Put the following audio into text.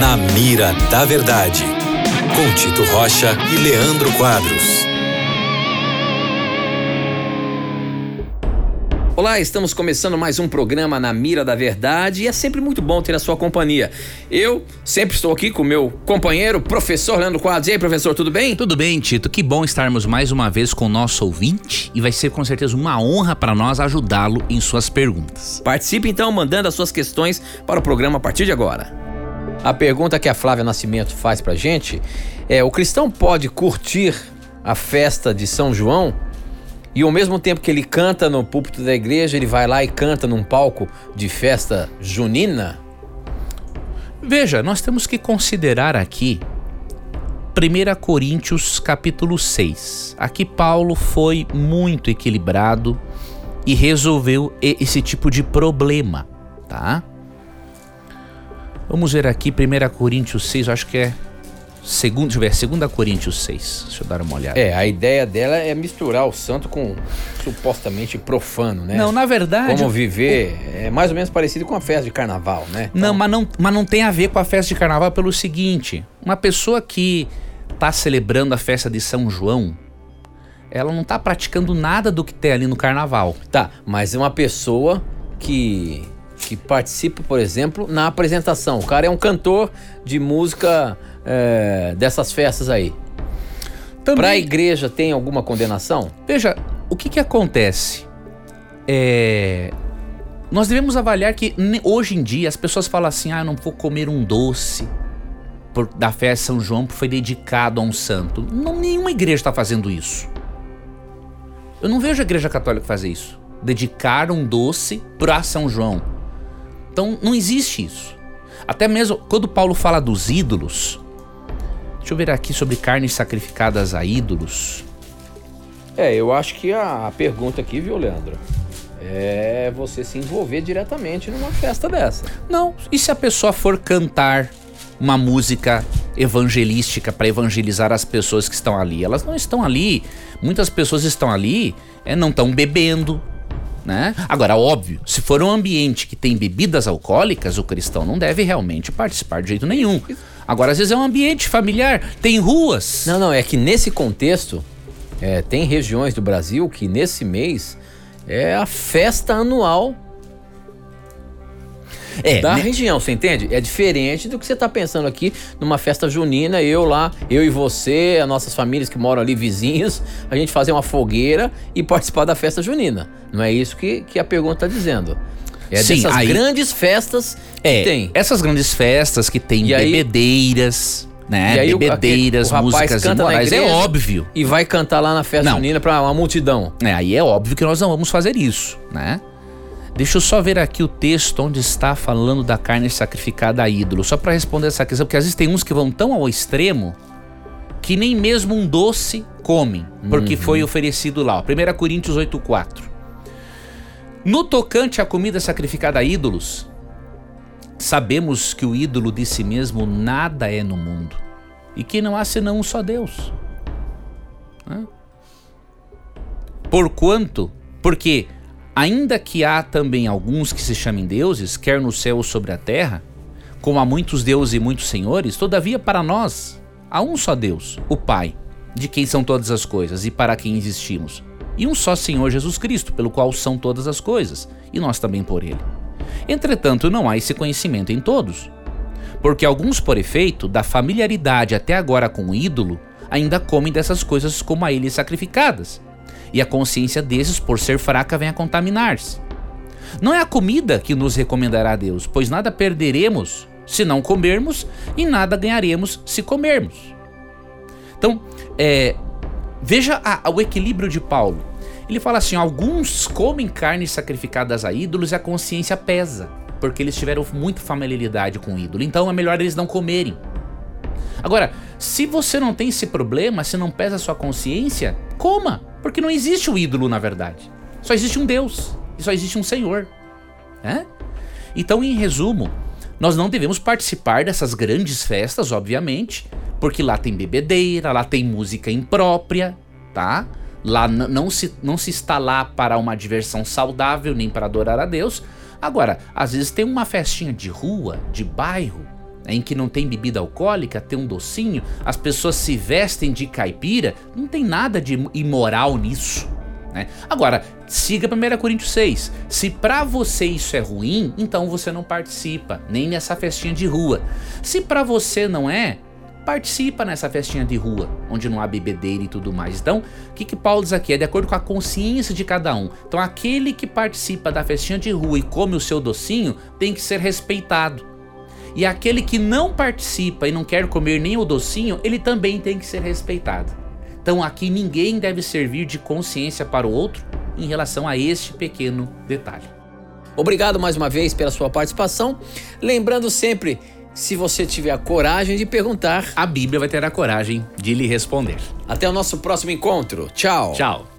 Na Mira da Verdade, com Tito Rocha e Leandro Quadros. Olá, estamos começando mais um programa na Mira da Verdade e é sempre muito bom ter a sua companhia. Eu sempre estou aqui com o meu companheiro, professor Leandro Quadros. E aí, professor, tudo bem? Tudo bem, Tito. Que bom estarmos mais uma vez com o nosso ouvinte e vai ser com certeza uma honra para nós ajudá-lo em suas perguntas. Participe então mandando as suas questões para o programa a partir de agora. A pergunta que a Flávia Nascimento faz pra gente é: o cristão pode curtir a festa de São João? E ao mesmo tempo que ele canta no púlpito da igreja, ele vai lá e canta num palco de festa junina? Veja, nós temos que considerar aqui 1 Coríntios capítulo 6. Aqui Paulo foi muito equilibrado e resolveu esse tipo de problema, tá? Vamos ver aqui 1 Coríntios 6, acho que é Segundo, deixa eu ver, segunda Coríntios 6. Deixa eu dar uma olhada. É, a ideia dela é misturar o santo com supostamente profano, né? Não, na verdade. Como viver é mais ou menos parecido com a festa de carnaval, né? Então... Não, mas não, mas não tem a ver com a festa de carnaval pelo seguinte: uma pessoa que está celebrando a festa de São João, ela não está praticando nada do que tem ali no carnaval. Tá, mas é uma pessoa que que participa, por exemplo, na apresentação. O cara é um cantor de música é, dessas festas aí. Para a igreja tem alguma condenação? Veja, o que, que acontece? É, nós devemos avaliar que hoje em dia as pessoas falam assim: ah, eu não vou comer um doce por, da festa São João porque foi dedicado a um santo. Não, nenhuma igreja está fazendo isso. Eu não vejo a igreja católica fazer isso. Dedicar um doce para São João. Então não existe isso. Até mesmo quando Paulo fala dos ídolos, Deixa eu ver aqui sobre carnes sacrificadas a ídolos. É, eu acho que a pergunta aqui, viu, Leandro? É você se envolver diretamente numa festa dessa. Não, e se a pessoa for cantar uma música evangelística para evangelizar as pessoas que estão ali? Elas não estão ali. Muitas pessoas estão ali, é, não estão bebendo, né? Agora, óbvio, se for um ambiente que tem bebidas alcoólicas, o cristão não deve realmente participar de jeito nenhum. Agora, às vezes é um ambiente familiar, tem ruas. Não, não, é que nesse contexto, é, tem regiões do Brasil que nesse mês é a festa anual é, da né? região, você entende? É diferente do que você está pensando aqui numa festa junina, eu lá, eu e você, as nossas famílias que moram ali vizinhos, a gente fazer uma fogueira e participar da festa junina. Não é isso que, que a pergunta está dizendo. É Sim, dessas aí, grandes festas que é, tem. Essas grandes festas que tem e bebedeiras. Aí, né? Aí Bebedeiras, o, o músicas imorais, é óbvio. E vai cantar lá na festa não. junina para uma multidão. É, aí é óbvio que nós não vamos fazer isso, né? Deixa eu só ver aqui o texto onde está falando da carne sacrificada a ídolo, só para responder essa questão, porque às vezes tem uns que vão tão ao extremo que nem mesmo um doce comem, porque uhum. foi oferecido lá. 1 Coríntios 8,4. No tocante à comida sacrificada a ídolos, sabemos que o ídolo de si mesmo nada é no mundo e que não há senão um só Deus. Porquanto, porque Ainda que há também alguns que se chamem deuses, quer no céu ou sobre a terra, como há muitos deuses e muitos senhores, todavia para nós há um só Deus, o Pai, de quem são todas as coisas e para quem existimos, e um só Senhor Jesus Cristo, pelo qual são todas as coisas, e nós também por ele. Entretanto, não há esse conhecimento em todos, porque alguns, por efeito da familiaridade até agora com o ídolo, ainda comem dessas coisas como a ele sacrificadas e a consciência desses, por ser fraca, vem a contaminar-se. Não é a comida que nos recomendará a Deus, pois nada perderemos se não comermos e nada ganharemos se comermos. Então, é, veja a, o equilíbrio de Paulo. Ele fala assim: alguns comem carnes sacrificadas a ídolos e a consciência pesa, porque eles tiveram muita familiaridade com o ídolo. Então é melhor eles não comerem. Agora, se você não tem esse problema, se não pesa a sua consciência, coma. Porque não existe o ídolo, na verdade. Só existe um Deus. E só existe um Senhor. É? Então, em resumo, nós não devemos participar dessas grandes festas, obviamente, porque lá tem bebedeira, lá tem música imprópria, tá? Lá não se, não se está lá para uma diversão saudável, nem para adorar a Deus. Agora, às vezes tem uma festinha de rua, de bairro, em que não tem bebida alcoólica, tem um docinho, as pessoas se vestem de caipira, não tem nada de imoral nisso. Né? Agora, siga 1 Coríntios 6. Se para você isso é ruim, então você não participa, nem nessa festinha de rua. Se para você não é, participa nessa festinha de rua, onde não há bebedeira e tudo mais. Então, o que, que Paulo diz aqui? É de acordo com a consciência de cada um. Então, aquele que participa da festinha de rua e come o seu docinho tem que ser respeitado. E aquele que não participa e não quer comer nem o docinho, ele também tem que ser respeitado. Então aqui ninguém deve servir de consciência para o outro em relação a este pequeno detalhe. Obrigado mais uma vez pela sua participação. Lembrando sempre, se você tiver a coragem de perguntar, a Bíblia vai ter a coragem de lhe responder. Até o nosso próximo encontro. Tchau. Tchau.